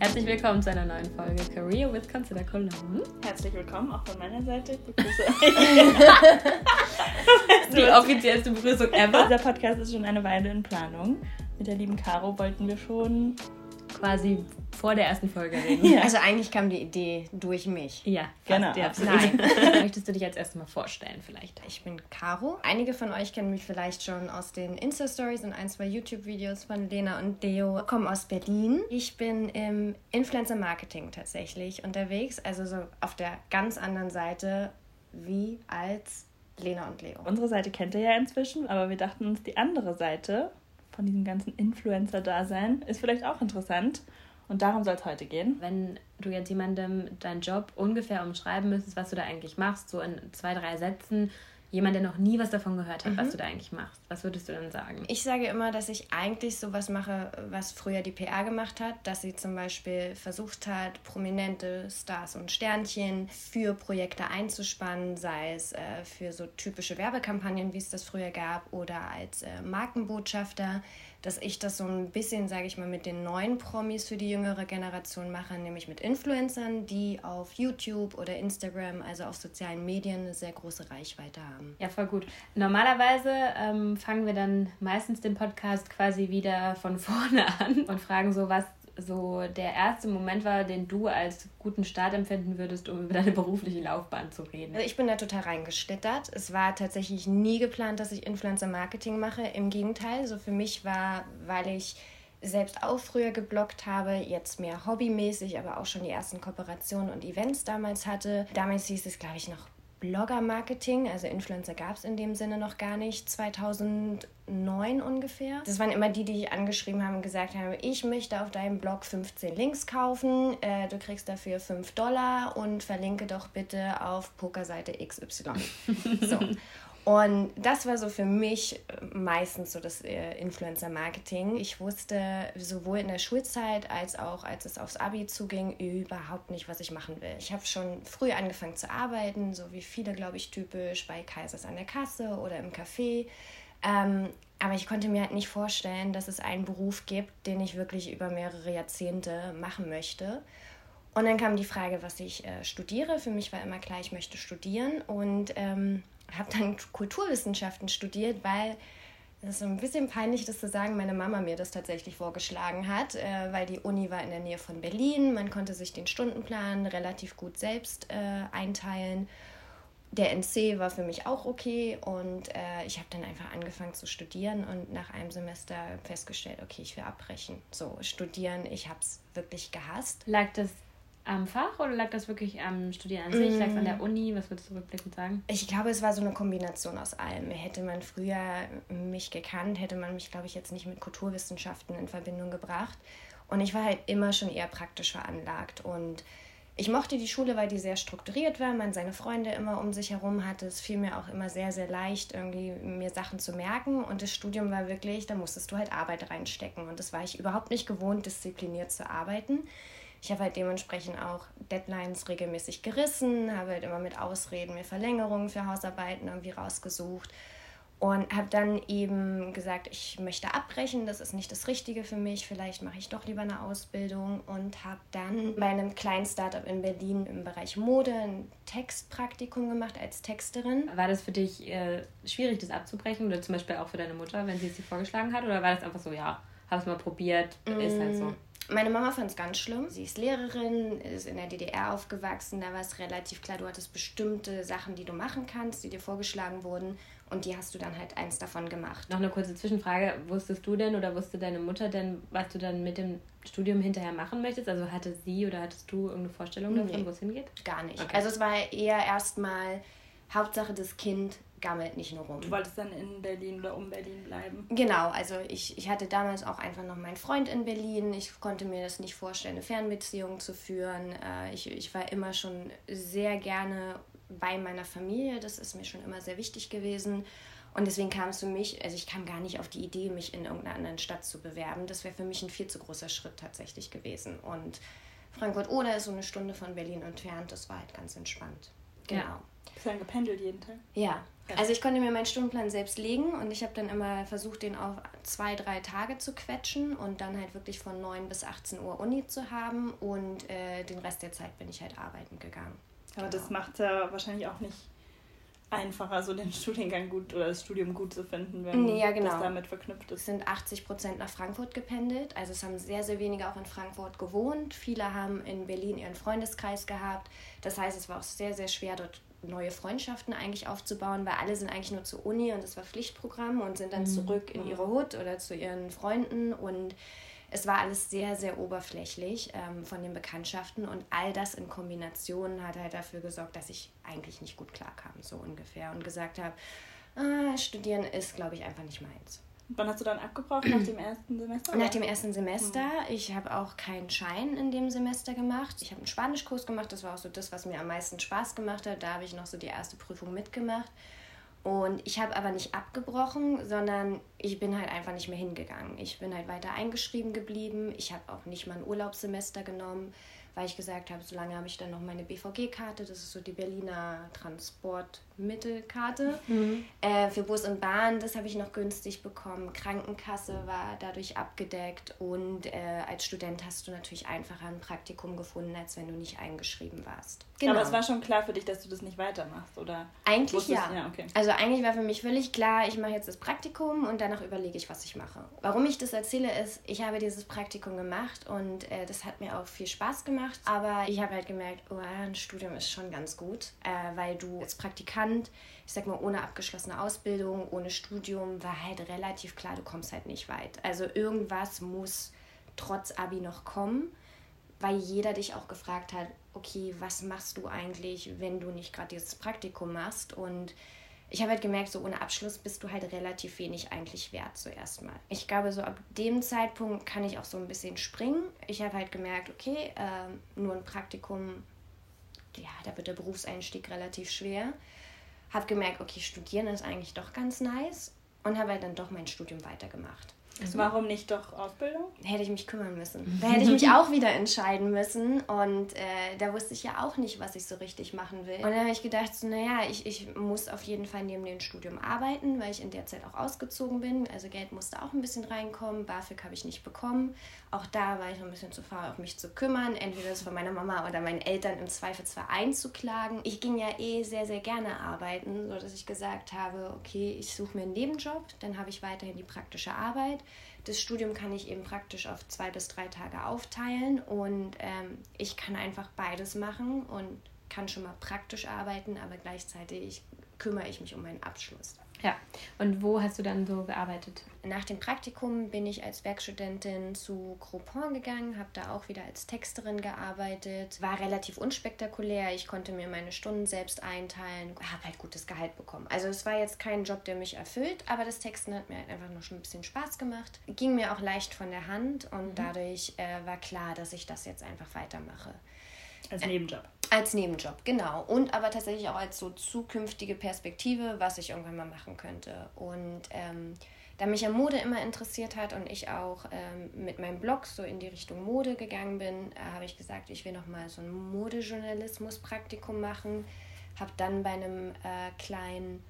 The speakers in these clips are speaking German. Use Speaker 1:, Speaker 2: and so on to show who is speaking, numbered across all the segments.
Speaker 1: Herzlich willkommen zu einer neuen Folge Career with Consider Cologne.
Speaker 2: Herzlich willkommen auch von meiner Seite. Ich begrüße
Speaker 1: Die offiziellste Begrüßung ever.
Speaker 2: Unser Podcast ist schon eine Weile in Planung. Mit der lieben Caro wollten wir schon
Speaker 1: quasi vor der ersten Folge reden.
Speaker 3: Ja. Also eigentlich kam die Idee durch mich.
Speaker 1: Ja,
Speaker 2: Genau,
Speaker 1: ja. Nein. Möchtest du dich jetzt erstmal vorstellen vielleicht?
Speaker 3: Ich bin Caro. Einige von euch kennen mich vielleicht schon aus den Insta-Stories und ein, zwei YouTube-Videos von Lena und Deo. Ich komme aus Berlin. Ich bin im Influencer-Marketing tatsächlich unterwegs, also so auf der ganz anderen Seite wie als Lena und Leo.
Speaker 2: Unsere Seite kennt ihr ja inzwischen, aber wir dachten uns, die andere Seite von diesem ganzen Influencer-Dasein ist vielleicht auch interessant. Und darum soll es heute gehen.
Speaker 1: Wenn du jetzt jemandem deinen Job ungefähr umschreiben müsstest, was du da eigentlich machst, so in zwei, drei Sätzen, jemand, der noch nie was davon gehört hat, was du da eigentlich machst, was würdest du dann sagen?
Speaker 3: Ich sage immer, dass ich eigentlich sowas mache, was früher die PR gemacht hat, dass sie zum Beispiel versucht hat, prominente Stars und Sternchen für Projekte einzuspannen, sei es äh, für so typische Werbekampagnen, wie es das früher gab, oder als äh, Markenbotschafter, dass ich das so ein bisschen, sage ich mal, mit den neuen Promis für die jüngere Generation mache, nämlich mit Influencern, die auf YouTube oder Instagram, also auf sozialen Medien, eine sehr große Reichweite haben.
Speaker 1: Ja, voll gut. Normalerweise ähm, fangen wir dann meistens den Podcast quasi wieder von vorne an und fragen so, was so der erste Moment war, den du als guten Start empfinden würdest, um über deine berufliche Laufbahn zu reden.
Speaker 3: Also ich bin da total reingeschlittert. Es war tatsächlich nie geplant, dass ich Influencer-Marketing mache. Im Gegenteil, so für mich war, weil ich selbst auch früher gebloggt habe, jetzt mehr hobbymäßig, aber auch schon die ersten Kooperationen und Events damals hatte. Damals hieß es, glaube ich, noch Blogger-Marketing, also Influencer gab es in dem Sinne noch gar nicht, 2009 ungefähr. Das waren immer die, die ich angeschrieben haben und gesagt haben, ich möchte auf deinem Blog 15 Links kaufen, äh, du kriegst dafür 5 Dollar und verlinke doch bitte auf Pokerseite XY. so. Und das war so für mich meistens so das äh, Influencer-Marketing. Ich wusste sowohl in der Schulzeit als auch als es aufs Abi zuging überhaupt nicht, was ich machen will. Ich habe schon früh angefangen zu arbeiten, so wie viele, glaube ich, typisch bei Kaisers an der Kasse oder im Café. Ähm, aber ich konnte mir halt nicht vorstellen, dass es einen Beruf gibt, den ich wirklich über mehrere Jahrzehnte machen möchte. Und dann kam die Frage, was ich äh, studiere. Für mich war immer klar, ich möchte studieren und ähm, habe dann Kulturwissenschaften studiert, weil das ist so ein bisschen peinlich, das zu sagen, meine Mama mir das tatsächlich vorgeschlagen hat, äh, weil die Uni war in der Nähe von Berlin. Man konnte sich den Stundenplan relativ gut selbst äh, einteilen. Der NC war für mich auch okay und äh, ich habe dann einfach angefangen zu studieren und nach einem Semester festgestellt, okay, ich will abbrechen. So, studieren, ich habe es wirklich gehasst.
Speaker 1: Lag das am Fach oder lag das wirklich am Studieren an sich? Lag es an der Uni? Was würdest du rückblickend sagen?
Speaker 3: Ich glaube, es war so eine Kombination aus allem. Hätte man früher mich gekannt, hätte man mich, glaube ich, jetzt nicht mit Kulturwissenschaften in Verbindung gebracht. Und ich war halt immer schon eher praktisch veranlagt. Und ich mochte die Schule, weil die sehr strukturiert war, man seine Freunde immer um sich herum hatte. Es fiel mir auch immer sehr, sehr leicht, irgendwie mir Sachen zu merken. Und das Studium war wirklich, da musstest du halt Arbeit reinstecken. Und das war ich überhaupt nicht gewohnt, diszipliniert zu arbeiten. Ich habe halt dementsprechend auch Deadlines regelmäßig gerissen, habe halt immer mit Ausreden mir Verlängerungen für Hausarbeiten irgendwie rausgesucht und habe dann eben gesagt, ich möchte abbrechen, das ist nicht das Richtige für mich, vielleicht mache ich doch lieber eine Ausbildung und habe dann bei einem kleinen Startup in Berlin im Bereich Mode ein Textpraktikum gemacht als Texterin.
Speaker 1: War das für dich äh, schwierig, das abzubrechen oder zum Beispiel auch für deine Mutter, wenn sie es dir vorgeschlagen hat oder war das einfach so, ja, habe es mal probiert, ist halt so?
Speaker 3: Meine Mama fand es ganz schlimm. Sie ist Lehrerin, ist in der DDR aufgewachsen. Da war es relativ klar, du hattest bestimmte Sachen, die du machen kannst, die dir vorgeschlagen wurden. Und die hast du dann halt eins davon gemacht.
Speaker 1: Noch eine kurze Zwischenfrage. Wusstest du denn oder wusste deine Mutter denn, was du dann mit dem Studium hinterher machen möchtest? Also hatte sie oder hattest du irgendeine Vorstellung davon,
Speaker 3: Nee.
Speaker 1: wo es hingeht?
Speaker 3: Gar nicht.
Speaker 1: Okay.
Speaker 3: Also es war eher erstmal Hauptsache das Kind gammelt nicht nur rum.
Speaker 2: Du wolltest dann in Berlin oder um Berlin bleiben.
Speaker 3: Genau, also ich, ich hatte damals auch einfach noch meinen Freund in Berlin. Ich konnte mir das nicht vorstellen, eine Fernbeziehung zu führen. Äh, Ich, ich war immer schon sehr gerne bei meiner Familie. Das ist mir schon immer sehr wichtig gewesen. Und deswegen kam es für mich, also ich kam gar nicht auf die Idee, mich in irgendeiner anderen Stadt zu bewerben. Das wäre für mich ein viel zu großer Schritt tatsächlich gewesen. Und Frankfurt-Oder ist so eine Stunde von Berlin entfernt. Das war halt ganz entspannt. Genau.
Speaker 1: Ja.
Speaker 2: Bist du dann gependelt jeden Tag?
Speaker 3: Ja, Also ich konnte mir meinen Stundenplan selbst legen und ich habe dann immer versucht, den auf zwei, drei Tage zu quetschen und dann halt wirklich von 9 bis 18 Uhr Uni zu haben und äh, den Rest der Zeit bin ich halt arbeiten gegangen.
Speaker 2: Aber genau. das macht ja wahrscheinlich auch nicht einfacher, so den Studiengang gut oder das Studium gut zu finden, wenn ja, genau. das
Speaker 3: damit verknüpft ist. Es sind 80 Prozent nach Frankfurt gependelt. Also es haben sehr, sehr wenige auch in Frankfurt gewohnt. Viele haben in Berlin ihren Freundeskreis gehabt. Das heißt, es war auch sehr, sehr schwer, dort neue Freundschaften eigentlich aufzubauen, weil alle sind eigentlich nur zur Uni und das war Pflichtprogramm und sind dann mhm. zurück in ihre Hut oder zu ihren Freunden und es war alles sehr, sehr oberflächlich ähm, von den Bekanntschaften und all das in Kombination hat halt dafür gesorgt, dass ich eigentlich nicht gut klarkam, so ungefähr, und gesagt habe, ah, studieren ist, glaube ich, einfach nicht meins.
Speaker 2: Wann hast du dann abgebrochen? Nach dem ersten Semester?
Speaker 3: Nach dem ersten Semester. Mhm. Ich habe auch keinen Schein in dem Semester gemacht. Ich habe einen Spanischkurs gemacht. Das war auch so das, was mir am meisten Spaß gemacht hat. Da habe ich noch so die erste Prüfung mitgemacht. Und ich habe aber nicht abgebrochen, sondern ich bin halt einfach nicht mehr hingegangen. Ich bin halt weiter eingeschrieben geblieben. Ich habe auch nicht mal ein Urlaubssemester genommen weil ich gesagt habe, solange habe ich dann noch meine BVG-Karte, das ist so die Berliner Transportmittelkarte. Mhm. Äh, für Bus und Bahn, das habe ich noch günstig bekommen. Krankenkasse war dadurch abgedeckt und äh, als Student hast du natürlich einfacher ein Praktikum gefunden, als wenn du nicht eingeschrieben warst.
Speaker 2: Genau. Aber es war schon klar für dich, dass du das nicht weitermachst, oder?
Speaker 3: Eigentlich ja. ja okay. Also eigentlich war für mich völlig klar, ich mache jetzt das Praktikum und danach überlege ich, was ich mache. Warum ich das erzähle, ist, ich habe dieses Praktikum gemacht und äh, das hat mir auch viel Spaß gemacht gemacht, aber ich habe halt gemerkt, oh, ein Studium ist schon ganz gut, äh, weil du als Praktikant, ich sag mal, ohne abgeschlossene Ausbildung, ohne Studium, war halt relativ klar, du kommst halt nicht weit. Also irgendwas muss trotz Abi noch kommen, weil jeder dich auch gefragt hat, okay, was machst du eigentlich, wenn du nicht gerade dieses Praktikum machst und ich habe halt gemerkt, so ohne Abschluss bist du halt relativ wenig eigentlich wert zuerst mal. Ich glaube, so ab dem Zeitpunkt kann ich auch so ein bisschen springen. Ich habe halt gemerkt, okay, äh, nur ein Praktikum, ja, da wird der Berufseinstieg relativ schwer. Habe gemerkt, okay, studieren ist eigentlich doch ganz nice und habe halt dann doch mein Studium weitergemacht.
Speaker 2: Also warum nicht doch Ausbildung?
Speaker 3: Hätte ich mich kümmern müssen. Da hätte ich mich auch wieder entscheiden müssen. Und äh, da wusste ich ja auch nicht, was ich so richtig machen will. Und dann habe ich gedacht, so, naja, ich, ich muss auf jeden Fall neben dem Studium arbeiten, weil ich in der Zeit auch ausgezogen bin. Also Geld musste auch ein bisschen reinkommen. BAföG habe ich nicht bekommen. Auch da war ich noch ein bisschen zu faul, auf mich zu kümmern. Entweder das von meiner Mama oder meinen Eltern im Zweifelsfall einzuklagen. Ich ging ja eh sehr, sehr gerne arbeiten, sodass ich gesagt habe, okay, ich suche mir einen Nebenjob. Dann habe ich weiterhin die praktische Arbeit das Studium kann ich eben praktisch auf zwei bis drei Tage aufteilen und ähm, ich kann einfach beides machen und kann schon mal praktisch arbeiten, aber gleichzeitig kümmere ich mich um meinen Abschluss.
Speaker 1: Ja, und wo hast du dann so gearbeitet?
Speaker 3: Nach dem Praktikum bin ich als Werkstudentin zu Groupon gegangen, habe da auch wieder als Texterin gearbeitet. War relativ unspektakulär, ich konnte mir meine Stunden selbst einteilen, habe halt gutes Gehalt bekommen. Also es war jetzt kein Job, der mich erfüllt, aber das Texten hat mir halt einfach noch schon ein bisschen Spaß gemacht. Ging mir auch leicht von der Hand und mhm. dadurch äh, war klar, dass ich das jetzt einfach weitermache.
Speaker 2: Als Nebenjob.
Speaker 3: Als Nebenjob, genau. Und aber tatsächlich auch als so zukünftige Perspektive, was ich irgendwann mal machen könnte. Und ähm, da mich ja Mode immer interessiert hat und ich auch ähm, mit meinem Blog so in die Richtung Mode gegangen bin, äh, habe ich gesagt, ich will noch mal so ein Modejournalismus-Praktikum machen. Habe dann bei einem äh, kleinen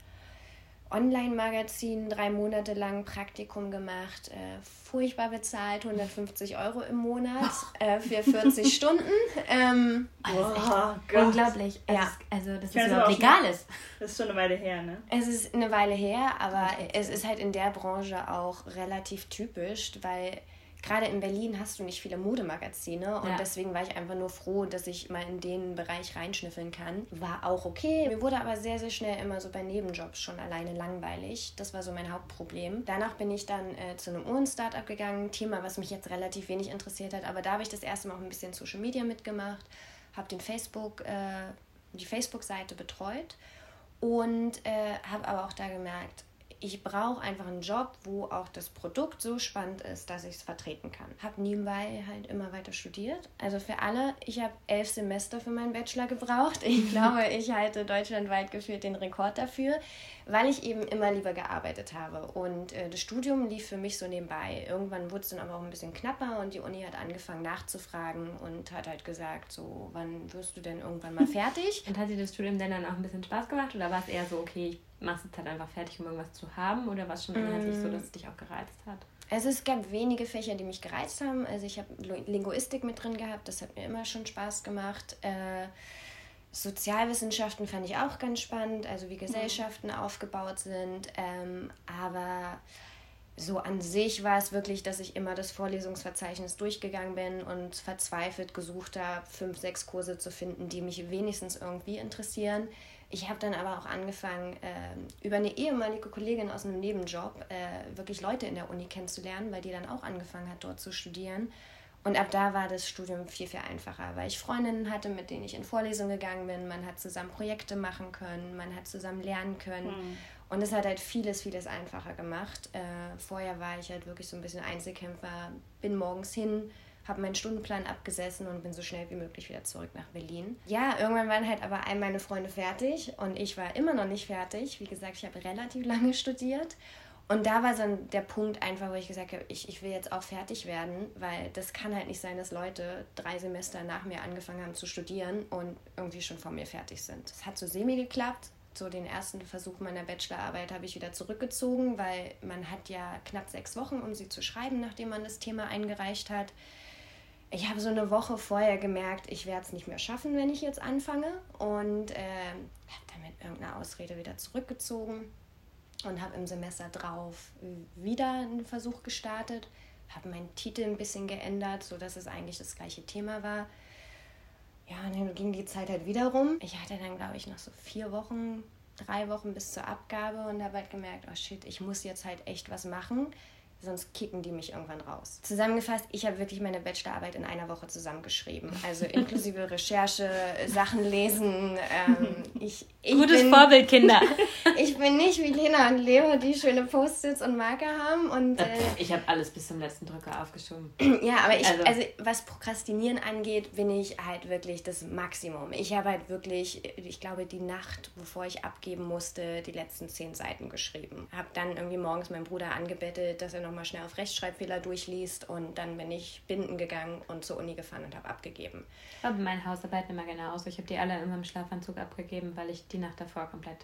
Speaker 3: Online-Magazin drei Monate lang Praktikum gemacht, äh, furchtbar bezahlt, 150 Euro im Monat äh, für 40 Stunden. Ähm,
Speaker 1: oh, unglaublich. Also, ja. also dass das überhaupt legal ist.
Speaker 2: Das ist schon eine Weile her, ne?
Speaker 3: Es ist eine Weile her, aber es ist halt in der Branche auch relativ typisch, weil gerade in Berlin hast du nicht viele Modemagazine und ja. deswegen war ich einfach nur froh, dass ich mal in den Bereich reinschnüffeln kann. War auch okay. Mir wurde aber sehr, sehr schnell immer so bei Nebenjobs schon alleine langweilig. Das war so mein Hauptproblem. Danach bin ich dann äh, zu einem Uhren-Startup gegangen. Thema, was mich jetzt relativ wenig interessiert hat, aber da habe ich das erste Mal auch ein bisschen Social Media mitgemacht, habe den Facebook, äh, die Facebook-Seite betreut und äh, habe aber auch da gemerkt, ich brauche einfach einen Job, wo auch das Produkt so spannend ist, dass ich es vertreten kann. Habe nebenbei halt immer weiter studiert. Also für alle, ich habe elf Semester für meinen Bachelor gebraucht. Ich glaube, ich halte deutschlandweit geführt den Rekord dafür, weil ich eben immer lieber gearbeitet habe. Und äh, das Studium lief für mich so nebenbei. Irgendwann wurde es dann aber auch ein bisschen knapper und die Uni hat angefangen nachzufragen und hat halt gesagt, so, wann wirst du denn irgendwann mal fertig?
Speaker 1: und hat dir das Studium denn dann auch ein bisschen Spaß gemacht oder war es eher so, okay, ich machst du es halt einfach fertig, um irgendwas zu haben? Oder war es schon inhaltlich mm. so, dass es dich auch gereizt hat?
Speaker 3: Also es gab wenige Fächer, die mich gereizt haben. Also ich habe Linguistik mit drin gehabt, das hat mir immer schon Spaß gemacht. Äh, Sozialwissenschaften fand ich auch ganz spannend, also wie Gesellschaften mhm. aufgebaut sind. Ähm, aber so an sich war es wirklich, dass ich immer das Vorlesungsverzeichnis durchgegangen bin und verzweifelt gesucht habe, fünf, sechs Kurse zu finden, die mich wenigstens irgendwie interessieren. Ich habe dann aber auch angefangen, äh, über eine ehemalige Kollegin aus einem Nebenjob äh, wirklich Leute in der Uni kennenzulernen, weil die dann auch angefangen hat, dort zu studieren. Und ab da war das Studium viel, viel einfacher, weil ich Freundinnen hatte, mit denen ich in Vorlesungen gegangen bin. Man hat zusammen Projekte machen können, man hat zusammen lernen können. Mhm. Und es hat halt vieles, vieles einfacher gemacht. Äh, vorher war ich halt wirklich so ein bisschen Einzelkämpfer, bin morgens hin, habe meinen Stundenplan abgesessen und bin so schnell wie möglich wieder zurück nach Berlin. Ja, irgendwann waren halt aber all meine Freunde fertig und ich war immer noch nicht fertig. Wie gesagt, ich habe relativ lange studiert. Und da war dann der Punkt einfach, wo ich gesagt habe, ich, ich will jetzt auch fertig werden, weil das kann halt nicht sein, dass Leute drei Semester nach mir angefangen haben zu studieren und irgendwie schon vor mir fertig sind. Es hat so semi geklappt, so den ersten Versuch meiner Bachelorarbeit habe ich wieder zurückgezogen, weil man hat ja knapp sechs Wochen, um sie zu schreiben, nachdem man das Thema eingereicht hat. Ich habe so eine Woche vorher gemerkt, ich werde es nicht mehr schaffen, wenn ich jetzt anfange. Und äh, habe dann mit irgendeiner Ausrede wieder zurückgezogen und habe im Semester drauf wieder einen Versuch gestartet. Habe meinen Titel ein bisschen geändert, sodass es eigentlich das gleiche Thema war ja, und dann ging die Zeit halt wieder rum. Ich hatte dann, glaube ich, noch so vier Wochen, drei Wochen bis zur Abgabe und habe halt gemerkt, oh shit, ich muss jetzt halt echt was machen sonst kicken die mich irgendwann raus. Zusammengefasst, ich habe wirklich meine Bachelorarbeit in einer Woche zusammengeschrieben. Also inklusive Recherche, Sachen lesen. Ähm, ich, ich Gutes bin, Vorbild, Kinder. ich bin nicht wie Lena und Leo, die schöne Post-its und Marker haben. Und,
Speaker 1: äh, ich habe alles bis zum letzten Drücker aufgeschoben.
Speaker 3: ja, aber ich, also. also was Prokrastinieren angeht, bin ich halt wirklich das Maximum. Ich habe halt wirklich, ich glaube, die Nacht, bevor ich abgeben musste, die letzten zehn Seiten geschrieben. Habe dann irgendwie morgens meinen Bruder angebettelt, dass er noch nochmal schnell auf Rechtschreibfehler durchliest und dann bin ich binden gegangen und zur Uni gefahren und habe abgegeben.
Speaker 1: Ich habe meine Hausarbeiten immer genauso. Ich habe die alle in meinem Schlafanzug abgegeben, weil ich die Nacht davor komplett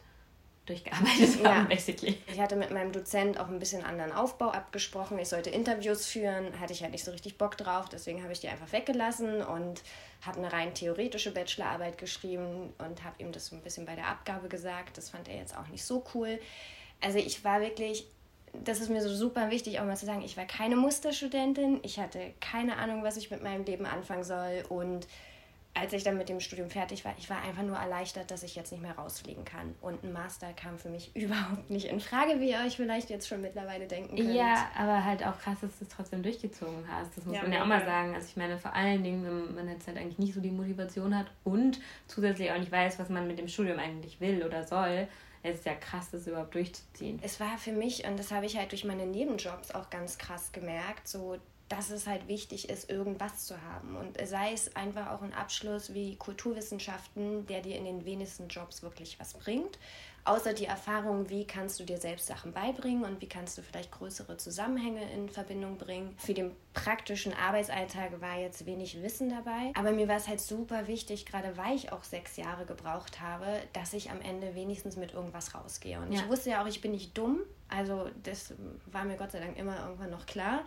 Speaker 1: durchgearbeitet ja. habe,
Speaker 3: basically. Ich hatte mit meinem Dozent auch ein bisschen anderen Aufbau abgesprochen. Ich sollte Interviews führen, hatte ich halt nicht so richtig Bock drauf, deswegen habe ich die einfach weggelassen und habe eine rein theoretische Bachelorarbeit geschrieben und habe ihm das so ein bisschen bei der Abgabe gesagt. Das fand er jetzt auch nicht so cool. Also ich war wirklich das ist mir so super wichtig, auch mal zu sagen, ich war keine Musterstudentin, ich hatte keine Ahnung, was ich mit meinem Leben anfangen soll. Und als ich dann mit dem Studium fertig war, ich war einfach nur erleichtert, dass ich jetzt nicht mehr rausfliegen kann. Und ein Master kam für mich überhaupt nicht in Frage, wie ihr euch vielleicht jetzt schon mittlerweile denken könnt.
Speaker 1: Ja, aber halt auch krass, dass du es trotzdem durchgezogen hast. Das muss ja, man ja auch mal sagen. Also ich meine, vor allen Dingen, wenn man jetzt halt eigentlich nicht so die Motivation hat und zusätzlich auch nicht weiß, was man mit dem Studium eigentlich will oder soll, es ist ja krass, das überhaupt durchzuziehen.
Speaker 3: Es war für mich, und das habe ich halt durch meine Nebenjobs auch ganz krass gemerkt, so dass es halt wichtig ist, irgendwas zu haben. Und sei es einfach auch ein Abschluss wie Kulturwissenschaften, der dir in den wenigsten Jobs wirklich was bringt außer die Erfahrung, wie kannst du dir selbst Sachen beibringen und wie kannst du vielleicht größere Zusammenhänge in Verbindung bringen. Für den praktischen Arbeitsalltag war jetzt wenig Wissen dabei, aber mir war es halt super wichtig, gerade weil ich auch sechs Jahre gebraucht habe, dass ich am Ende wenigstens mit irgendwas rausgehe. Und ja. ich wusste ja auch, ich bin nicht dumm, also das war mir Gott sei Dank immer irgendwann noch klar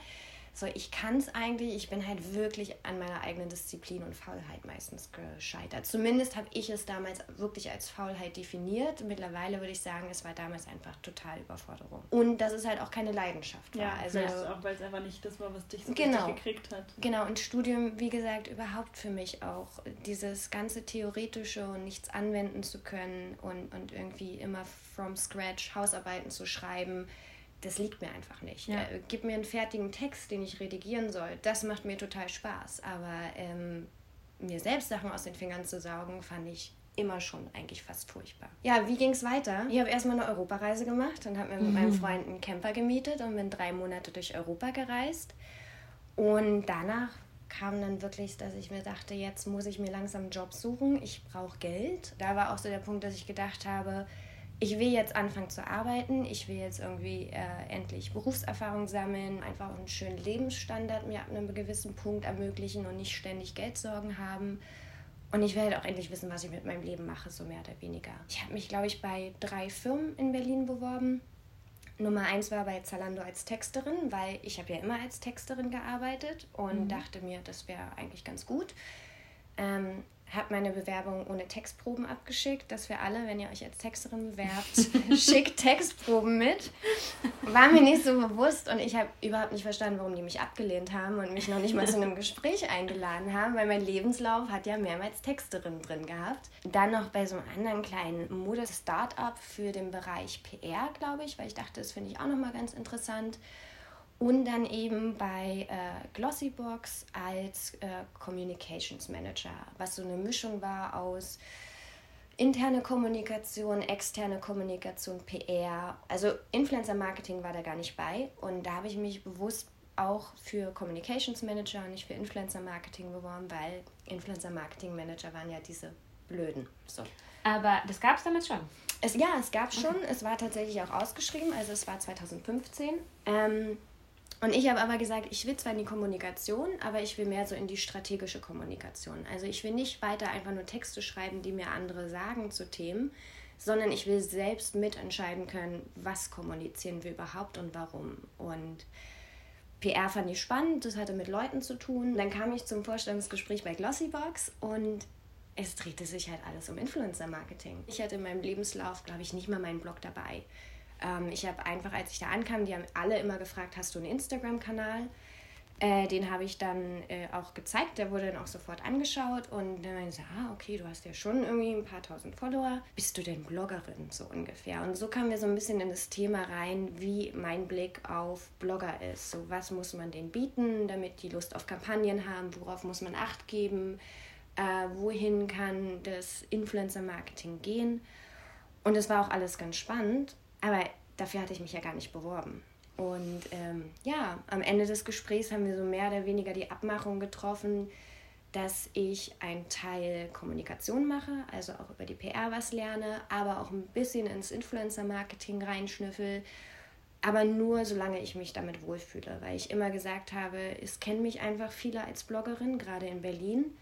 Speaker 3: so ich kann es eigentlich, ich bin halt wirklich an meiner eigenen Disziplin und Faulheit meistens gescheitert. Zumindest habe ich es damals wirklich als Faulheit definiert. Mittlerweile würde ich sagen, es war damals einfach total Überforderung. Und dass es halt auch keine Leidenschaft war.
Speaker 2: Ja, also auch weil es einfach nicht das war, was dich so genau, gekriegt hat.
Speaker 3: Genau, und Studium, wie gesagt, überhaupt für mich auch dieses ganze Theoretische und nichts anwenden zu können und, und irgendwie immer from scratch Hausarbeiten zu schreiben das liegt mir einfach nicht. Ja. Äh, gib mir einen fertigen Text, den ich redigieren soll. Das macht mir total Spaß. Aber ähm, mir selbst Sachen aus den Fingern zu saugen, fand ich immer schon eigentlich fast furchtbar. Ja, wie ging es weiter? Ich habe erstmal eine Europareise gemacht und habe mir mit mhm. meinem Freund einen Camper gemietet und bin drei Monate durch Europa gereist. Und danach kam dann wirklich, dass ich mir dachte, jetzt muss ich mir langsam einen Job suchen. Ich brauche Geld. Da war auch so der Punkt, dass ich gedacht habe, ich will jetzt anfangen zu arbeiten, ich will jetzt irgendwie äh, endlich Berufserfahrung sammeln, einfach einen schönen Lebensstandard mir ab einem gewissen Punkt ermöglichen und nicht ständig Geldsorgen haben. Und ich will halt auch endlich wissen, was ich mit meinem Leben mache, so mehr oder weniger. Ich habe mich, glaube ich, bei drei Firmen in Berlin beworben. Nummer eins war bei Zalando als Texterin, weil ich habe ja immer als Texterin gearbeitet und mhm. dachte mir, das wäre eigentlich ganz gut. Ähm, habe meine Bewerbung ohne Textproben abgeschickt, dass wir alle, wenn ihr euch als Texterin bewerbt, schickt Textproben mit. War mir nicht so bewusst und ich habe überhaupt nicht verstanden, warum die mich abgelehnt haben und mich noch nicht mal zu einem Gespräch eingeladen haben, weil mein Lebenslauf hat ja mehrmals Texterin drin gehabt. Dann noch bei so einem anderen kleinen Mode-Startup für den Bereich PR, glaube ich, weil ich dachte, das finde ich auch nochmal ganz interessant und dann eben bei äh, Glossybox als äh, Communications Manager, was so eine Mischung war aus interne Kommunikation, externe Kommunikation, PR. Also Influencer Marketing war da gar nicht bei und da habe ich mich bewusst auch für Communications Manager und nicht für Influencer Marketing beworben, weil Influencer Marketing Manager waren ja diese blöden. So.
Speaker 1: Aber das gab es damit schon?
Speaker 3: Es, ja, es gab schon. Okay. Es war tatsächlich auch ausgeschrieben, also es war 2015. Ähm, und ich habe aber gesagt, ich will zwar in die Kommunikation, aber ich will mehr so in die strategische Kommunikation. Also ich will nicht weiter einfach nur Texte schreiben, die mir andere sagen zu Themen, sondern ich will selbst mitentscheiden können, was kommunizieren wir überhaupt und warum. Und PR fand ich spannend, das hatte mit Leuten zu tun. Dann kam ich zum Vorstellungsgespräch bei Glossybox und es drehte sich halt alles um Influencer-Marketing. Ich hatte in meinem Lebenslauf, glaube ich, nicht mal meinen Blog dabei. Ähm, ich habe einfach, als ich da ankam, die haben alle immer gefragt, hast du einen Instagram-Kanal? Äh, den habe ich dann äh, auch gezeigt, der wurde dann auch sofort angeschaut und dann meinte ich, ah, okay, du hast ja schon irgendwie ein paar tausend Follower. Bist du denn Bloggerin, so ungefähr? Und so kamen wir so ein bisschen in das Thema rein, wie mein Blick auf Blogger ist. So, was muss man denen bieten, damit die Lust auf Kampagnen haben? Worauf muss man Acht geben? Äh, wohin kann das Influencer-Marketing gehen? Und es war auch alles ganz spannend. Aber dafür hatte ich mich ja gar nicht beworben. Und ähm, ja, am Ende des Gesprächs haben wir so mehr oder weniger die Abmachung getroffen, dass ich einen Teil Kommunikation mache, also auch über die PR was lerne, aber auch ein bisschen ins Influencer-Marketing reinschnüffel, aber nur solange ich mich damit wohlfühle, weil ich immer gesagt habe, es kennen mich einfach viele als Bloggerin, gerade in Berlin.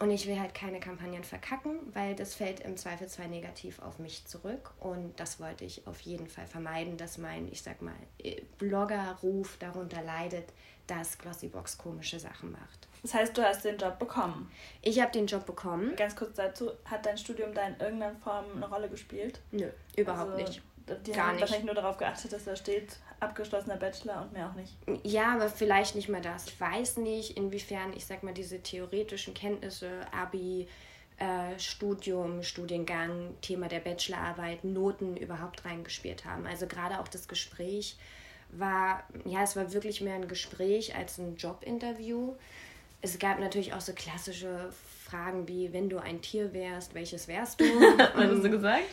Speaker 3: Und ich will halt keine Kampagnen verkacken, weil das fällt im Zweifelsfall negativ auf mich zurück. Und das wollte ich auf jeden Fall vermeiden, dass mein, ich sag mal, äh, Bloggerruf darunter leidet, dass Glossybox komische Sachen macht.
Speaker 2: Das heißt, du hast den Job bekommen?
Speaker 3: Ich habe den Job bekommen.
Speaker 2: Ganz kurz dazu, hat dein Studium da in irgendeiner Form eine Rolle gespielt?
Speaker 3: Nö, überhaupt also, nicht.
Speaker 2: Die Gar haben nicht. wahrscheinlich nur darauf geachtet, dass da steht, abgeschlossener Bachelor und mehr auch nicht.
Speaker 3: Ja, aber vielleicht nicht mal das. Ich weiß nicht, inwiefern, ich sag mal, diese theoretischen Kenntnisse, Abi, äh, Studium, Studiengang, Thema der Bachelorarbeit, Noten überhaupt reingespielt haben. Also gerade auch das Gespräch war, ja, es war wirklich mehr ein Gespräch als ein Jobinterview. Es gab natürlich auch so klassische Fragen wie, wenn du ein Tier wärst, welches wärst du?
Speaker 1: Was hast du gesagt?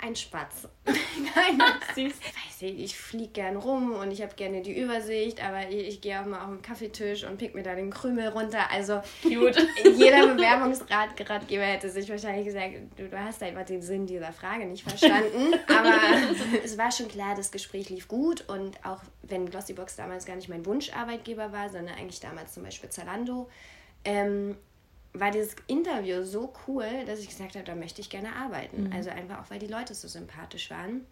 Speaker 3: Ein Spatz. Nein, süß. Weiß ich, ich fliege gern rum und ich habe gerne die Übersicht, aber ich, ich gehe auch mal auf den Kaffeetisch und pick mir da den Krümel runter. Also Cute. jeder Bewerbungsratgeber hätte sich wahrscheinlich gesagt, du, du hast einfach den Sinn dieser Frage nicht verstanden. aber es war schon klar, das Gespräch lief gut und auch wenn Glossybox damals gar nicht mein Wunscharbeitgeber war, sondern eigentlich damals zum Beispiel Zalando, ähm, war dieses Interview so cool, dass ich gesagt habe, da möchte ich gerne arbeiten. Mhm. Also einfach auch, weil die Leute so sympathisch waren.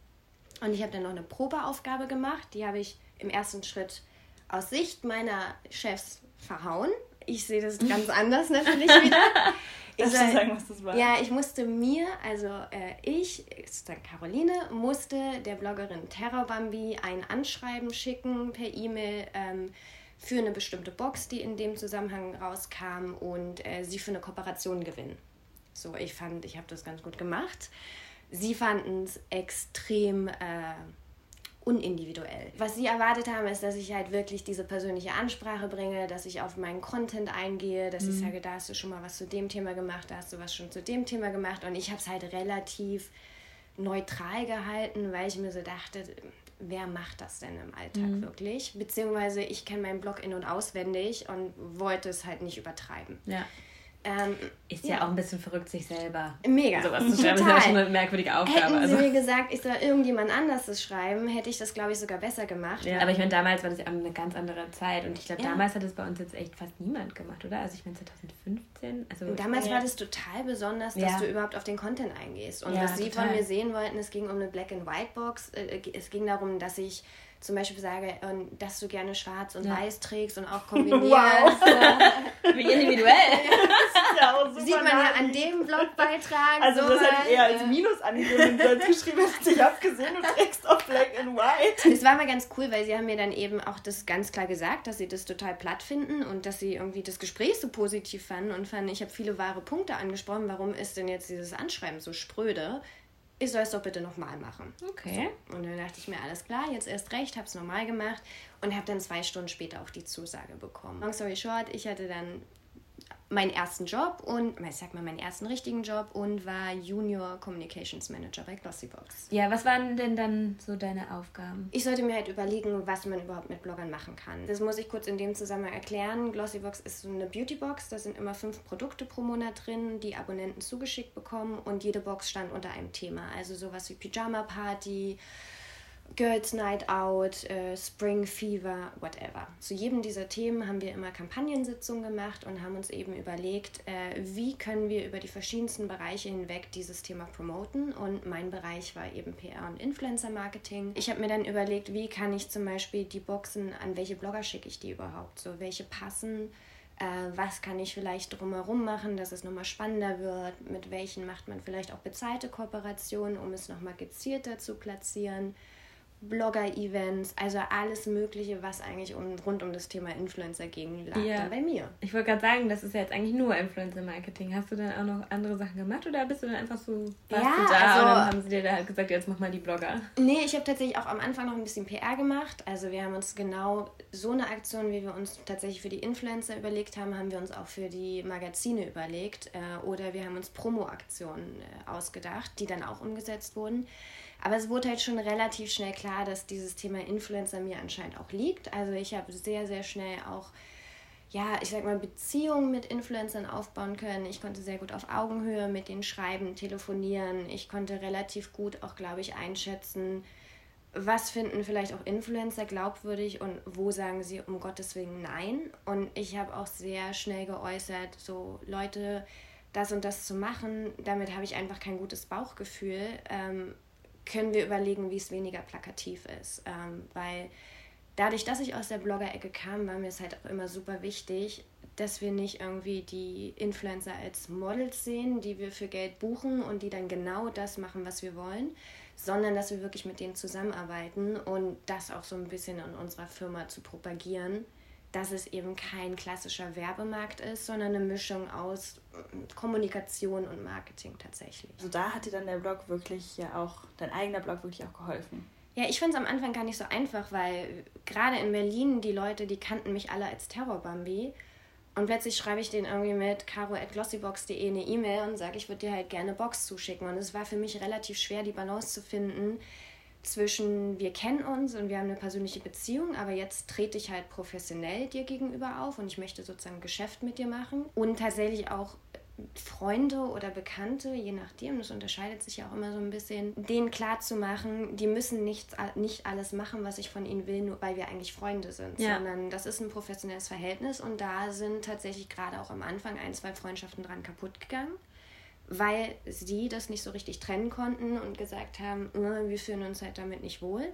Speaker 3: Und ich habe dann noch eine Probeaufgabe gemacht, die habe ich im ersten Schritt aus Sicht meiner Chefs verhauen. Ich sehe das ganz anders natürlich wieder.
Speaker 2: Darfst du sagen, was das war?
Speaker 3: Ja, ich musste mir, also äh, ich, ist dann Caroline, musste der Bloggerin Terror Bambi ein Anschreiben schicken per E-Mail. Ähm, für eine bestimmte Box, die in dem Zusammenhang rauskam und äh, sie für eine Kooperation gewinnen. So, ich fand, ich habe das ganz gut gemacht. Sie fanden es extrem äh, unindividuell. Was sie erwartet haben, ist, dass ich halt wirklich diese persönliche Ansprache bringe, dass ich auf meinen Content eingehe, dass mhm. ich sage, da hast du schon mal was zu dem Thema gemacht, da hast du was schon zu dem Thema gemacht. Und ich habe es halt relativ neutral gehalten, weil ich mir so dachte, wer macht das denn im Alltag mhm. wirklich? Beziehungsweise ich kenne meinen Blog in- und auswendig und wollte es halt nicht übertreiben.
Speaker 1: Ja.
Speaker 3: Ähm,
Speaker 1: ist ja. ja. auch ein bisschen verrückt, sich selber.
Speaker 3: Mega.
Speaker 1: Sowas zu schreiben Total. ist ja schon eine merkwürdige Aufgabe.
Speaker 3: Hätten also. sie mir gesagt, ich soll irgendjemand anders das schreiben, hätte ich das, glaube ich, sogar besser gemacht.
Speaker 1: Ja. Aber ich meine, damals war das ja eine ganz andere Zeit. Und ich glaube, ja. damals hat das bei uns jetzt echt fast niemand gemacht, oder? Also ich meine 2015. Also
Speaker 3: und damals war das total besonders, dass du überhaupt auf den Content eingehst. Und was sie von mir sehen wollten, es ging um eine Black-and-White-Box. Äh, es ging darum, dass ich zum Beispiel sage, dass du gerne schwarz und ja. weiß trägst und auch kombinierst. Wow. Wie individuell. ja auch super Sieht man ja an dem Blogbeitrag.
Speaker 2: Also so das hätte ich eher als Minus angegeben und geschrieben, ich habe gesehen, du trägst auch Black and White.
Speaker 3: Das war mal ganz cool, weil sie haben mir dann eben auch das ganz klar gesagt, dass sie das total platt finden und dass sie irgendwie das Gespräch so positiv fanden und fanden, ich habe viele wahre Punkte angesprochen, warum ist denn jetzt dieses Anschreiben so spröde? Ich soll es doch bitte nochmal machen.
Speaker 1: Okay.
Speaker 3: So. Und dann dachte ich mir, alles klar, jetzt erst recht, habe es nochmal gemacht und habe dann zwei Stunden später auch die Zusage bekommen. Long story short, ich hatte dann meinen ersten Job und, ich sag mal, meinen ersten richtigen Job und war Junior Communications Manager bei Glossybox.
Speaker 1: Ja, was waren denn dann so deine Aufgaben?
Speaker 3: Ich sollte mir halt überlegen, was man überhaupt mit Bloggern machen kann. Das muss ich kurz in dem Zusammenhang erklären. Glossybox ist so eine Beautybox, da sind immer fünf Produkte pro Monat drin, die Abonnenten zugeschickt bekommen und jede Box stand unter einem Thema. Also sowas wie Pyjama Party, Girls Night Out, äh, Spring Fever, whatever. Zu jedem dieser Themen haben wir immer Kampagnensitzungen gemacht und haben uns eben überlegt, äh, wie können wir über die verschiedensten Bereiche hinweg dieses Thema promoten. Und mein Bereich war eben PR und Influencer Marketing. Ich habe mir dann überlegt, wie kann ich zum Beispiel die Boxen, an welche Blogger schicke ich die überhaupt? So, welche passen? Äh, was kann ich vielleicht drumherum machen, dass es nochmal spannender wird? Mit welchen macht man vielleicht auch bezahlte Kooperationen, um es nochmal gezielter zu platzieren? Blogger-Events, also alles Mögliche, was eigentlich um, rund um das Thema Influencer ging, lag ja. dann bei mir.
Speaker 1: Ich wollte gerade sagen, das ist ja jetzt eigentlich nur Influencer-Marketing. Hast du dann auch noch andere Sachen gemacht oder bist du dann einfach so warst ja, du da also, und dann haben sie dir da halt gesagt, jetzt mach mal die Blogger?
Speaker 3: Nee, ich habe tatsächlich auch am Anfang noch ein bisschen PR gemacht. Also wir haben uns genau so eine Aktion, wie wir uns tatsächlich für die Influencer überlegt haben, haben wir uns auch für die Magazine überlegt. Äh, oder wir haben uns Promo-Aktionen äh, ausgedacht, die dann auch umgesetzt wurden. Aber es wurde halt schon relativ schnell klar, dass dieses Thema Influencer mir anscheinend auch liegt. Also ich habe sehr, sehr schnell auch, ja, ich sag mal, Beziehungen mit Influencern aufbauen können. Ich konnte sehr gut auf Augenhöhe mit denen schreiben, telefonieren. Ich konnte relativ gut auch, glaube ich, einschätzen, was finden vielleicht auch Influencer glaubwürdig und wo sagen sie um Gottes Willen nein. Und ich habe auch sehr schnell geäußert, so Leute, das und das zu machen, damit habe ich einfach kein gutes Bauchgefühl. Ähm, können wir überlegen, wie es weniger plakativ ist. Ähm, weil dadurch, dass ich aus der Blogger-Ecke kam, war mir es halt auch immer super wichtig, dass wir nicht irgendwie die Influencer als Models sehen, die wir für Geld buchen und die dann genau das machen, was wir wollen, sondern dass wir wirklich mit denen zusammenarbeiten und das auch so ein bisschen in unserer Firma zu propagieren dass es eben kein klassischer Werbemarkt ist, sondern eine Mischung aus äh, Kommunikation und Marketing tatsächlich.
Speaker 2: Also da hat dir dann der Blog wirklich ja auch, dein eigener Blog wirklich auch geholfen.
Speaker 3: Ja, ich finde es am Anfang gar nicht so einfach, weil gerade in Berlin die Leute, die kannten mich alle als Terrorbambi. Und plötzlich schreibe ich denen irgendwie mit caro.glossybox.de eine E-Mail und sage, ich würde dir halt gerne Box zuschicken. Und es war für mich relativ schwer, die Balance zu finden, zwischen wir kennen uns und wir haben eine persönliche Beziehung, aber jetzt trete ich halt professionell dir gegenüber auf und ich möchte sozusagen Geschäft mit dir machen und tatsächlich auch Freunde oder Bekannte, je nachdem, das unterscheidet sich ja auch immer so ein bisschen, denen klar zu machen, die müssen nicht, nicht alles machen, was ich von ihnen will, nur weil wir eigentlich Freunde sind, ja. sondern das ist ein professionelles Verhältnis und da sind tatsächlich gerade auch am Anfang ein, zwei Freundschaften dran kaputt gegangen weil sie das nicht so richtig trennen konnten und gesagt haben, äh, wir fühlen uns halt damit nicht wohl,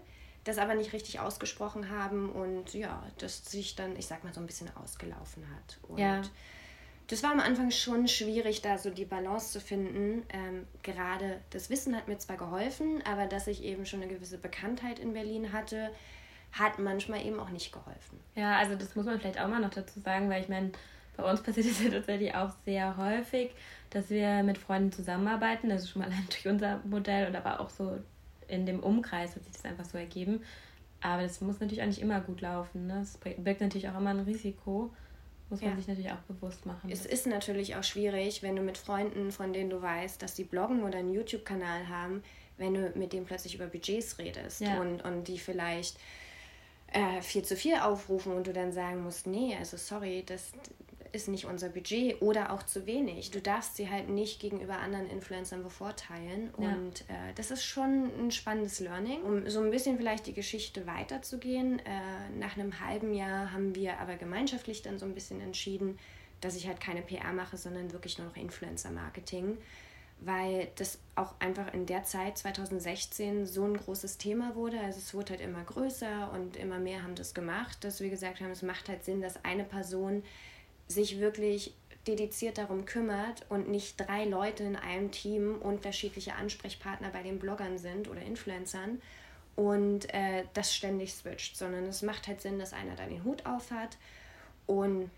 Speaker 3: das aber nicht richtig ausgesprochen haben und ja, das sich dann, ich sag mal, so ein bisschen ausgelaufen hat. Und ja. das war am Anfang schon schwierig, da so die Balance zu finden. Ähm, gerade das Wissen hat mir zwar geholfen, aber dass ich eben schon eine gewisse Bekanntheit in Berlin hatte, hat manchmal eben auch nicht geholfen.
Speaker 1: Ja, also das muss man vielleicht auch mal noch dazu sagen, weil ich meine, bei uns passiert es ja tatsächlich auch sehr häufig, dass wir mit Freunden zusammenarbeiten. Das ist schon mal durch unser Modell und aber auch so in dem Umkreis hat sich das einfach so ergeben. Aber das muss natürlich auch nicht immer gut laufen. Ne? Es birgt natürlich auch immer ein Risiko. Muss man ja. sich natürlich auch bewusst machen.
Speaker 3: Es ist natürlich auch schwierig, wenn du mit Freunden, von denen du weißt, dass die bloggen oder einen YouTube-Kanal haben, wenn du mit denen plötzlich über Budgets redest ja. und, und die vielleicht äh, viel zu viel aufrufen und du dann sagen musst, nee, also sorry, das, ist nicht unser Budget oder auch zu wenig. Du darfst sie halt nicht gegenüber anderen Influencern bevorteilen. Ja. Und äh, das ist schon ein spannendes Learning. Um so ein bisschen vielleicht die Geschichte weiterzugehen, äh, nach einem halben Jahr haben wir aber gemeinschaftlich dann so ein bisschen entschieden, dass ich halt keine PR mache, sondern wirklich nur noch Influencer-Marketing weil das auch einfach in der Zeit 2016 so ein großes Thema wurde. Also es wurde halt immer größer und immer mehr haben das gemacht, dass wir gesagt haben, es macht halt Sinn, dass eine Person sich wirklich dediziert darum kümmert und nicht drei Leute in einem Team unterschiedliche Ansprechpartner bei den Bloggern sind oder Influencern und äh, das ständig switcht, sondern es macht halt Sinn, dass einer da den Hut auf hat und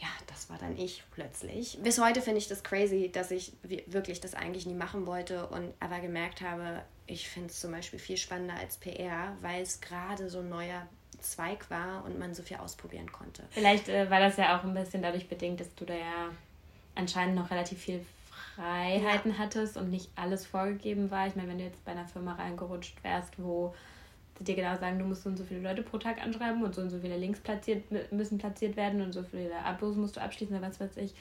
Speaker 3: ja, das war dann ich plötzlich. Bis heute finde ich das crazy, dass ich wirklich das eigentlich nie machen wollte und aber gemerkt habe, ich finde es zum Beispiel viel spannender als PR, weil es gerade so ein neuer Zweig war und man so viel ausprobieren konnte.
Speaker 1: Vielleicht äh, war das ja auch ein bisschen dadurch bedingt, dass du da ja anscheinend noch relativ viel Freiheiten ja. hattest und nicht alles vorgegeben war. Ich meine, wenn du jetzt bei einer Firma reingerutscht wärst, wo dir genau sagen, du musst so und so viele Leute pro Tag anschreiben und so und so viele Links platziert, müssen platziert werden und so viele Abos musst du abschließen oder was weiß ich.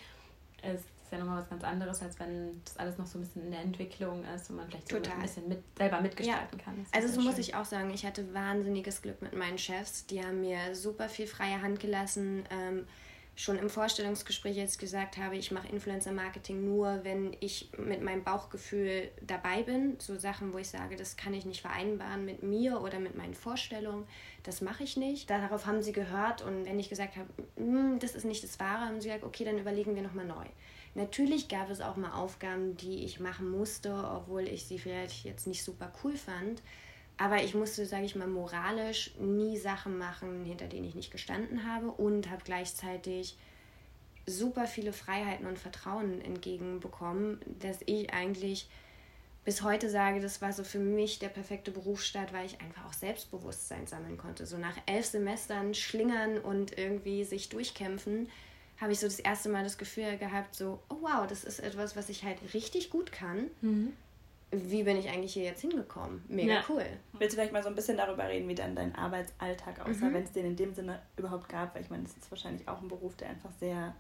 Speaker 1: Es ist ja nochmal was ganz anderes, als wenn das alles noch so ein bisschen in der Entwicklung ist und man vielleicht so ein bisschen mit, selber mitgestalten ja. kann.
Speaker 3: also so muss ich auch sagen, ich hatte wahnsinniges Glück mit meinen Chefs. Die haben mir super viel freie Hand gelassen. Ähm, schon im Vorstellungsgespräch jetzt gesagt habe, ich mache Influencer-Marketing nur, wenn ich mit meinem Bauchgefühl dabei bin. So Sachen, wo ich sage, das kann ich nicht vereinbaren mit mir oder mit meinen Vorstellungen. Das mache ich nicht. Darauf haben sie gehört und wenn ich gesagt habe, hm, das ist nicht das Wahre, haben sie gesagt, okay, dann überlegen wir nochmal neu. Natürlich gab es auch mal Aufgaben, die ich machen musste, obwohl ich sie vielleicht jetzt nicht super cool fand. Aber ich musste, sage ich mal, moralisch nie Sachen machen, hinter denen ich nicht gestanden habe und habe gleichzeitig super viele Freiheiten und Vertrauen entgegenbekommen, dass ich eigentlich bis heute sage, das war so für mich der perfekte Berufsstart, weil ich einfach auch Selbstbewusstsein sammeln konnte. So nach elf Semestern schlingern und irgendwie sich durchkämpfen, habe ich so das erste Mal das Gefühl gehabt, so, oh wow, das ist etwas, was ich halt richtig gut kann. Mhm wie bin ich eigentlich hier jetzt hingekommen? Mega ja. cool.
Speaker 2: Willst du vielleicht mal so ein bisschen darüber reden, wie dann dein Arbeitsalltag aussah, mhm. wenn es den in dem Sinne überhaupt gab? Weil ich meine, das ist wahrscheinlich auch ein Beruf, der einfach sehr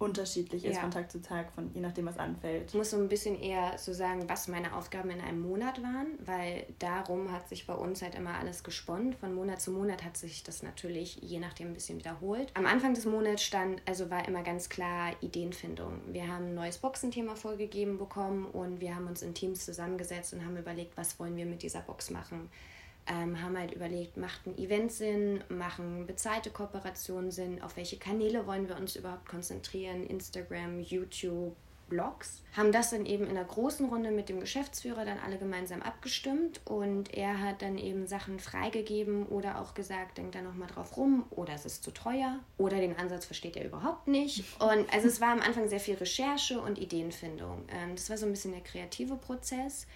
Speaker 2: unterschiedlich ist ja. von Tag zu Tag, von je nachdem, was anfällt.
Speaker 3: Ich muss so ein bisschen eher so sagen, was meine Aufgaben in einem Monat waren, weil darum hat sich bei uns halt immer alles gesponnen. Von Monat zu Monat hat sich das natürlich je nachdem ein bisschen wiederholt. Am Anfang des Monats stand, also war immer ganz klar Ideenfindung. Wir haben ein neues Boxenthema vorgegeben bekommen und wir haben uns in Teams zusammengesetzt und haben überlegt, was wollen wir mit dieser Box machen ähm, haben halt überlegt, macht ein Event Sinn, machen bezahlte Kooperationen Sinn, auf welche Kanäle wollen wir uns überhaupt konzentrieren, Instagram, YouTube, Blogs. Haben das dann eben in einer großen Runde mit dem Geschäftsführer dann alle gemeinsam abgestimmt und er hat dann eben Sachen freigegeben oder auch gesagt, denkt da nochmal drauf rum oder es ist zu teuer oder den Ansatz versteht er überhaupt nicht. Und also es war am Anfang sehr viel Recherche und Ideenfindung. Ähm, das war so ein bisschen der kreative Prozess.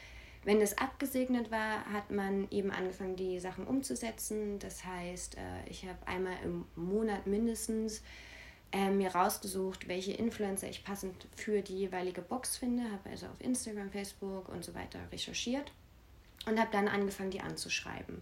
Speaker 3: Wenn das abgesegnet war, hat man eben angefangen, die Sachen umzusetzen. Das heißt, äh, ich habe einmal im Monat mindestens äh, mir rausgesucht, welche Influencer ich passend für die jeweilige Box finde, habe also auf Instagram, Facebook und so weiter recherchiert und habe dann angefangen, die anzuschreiben.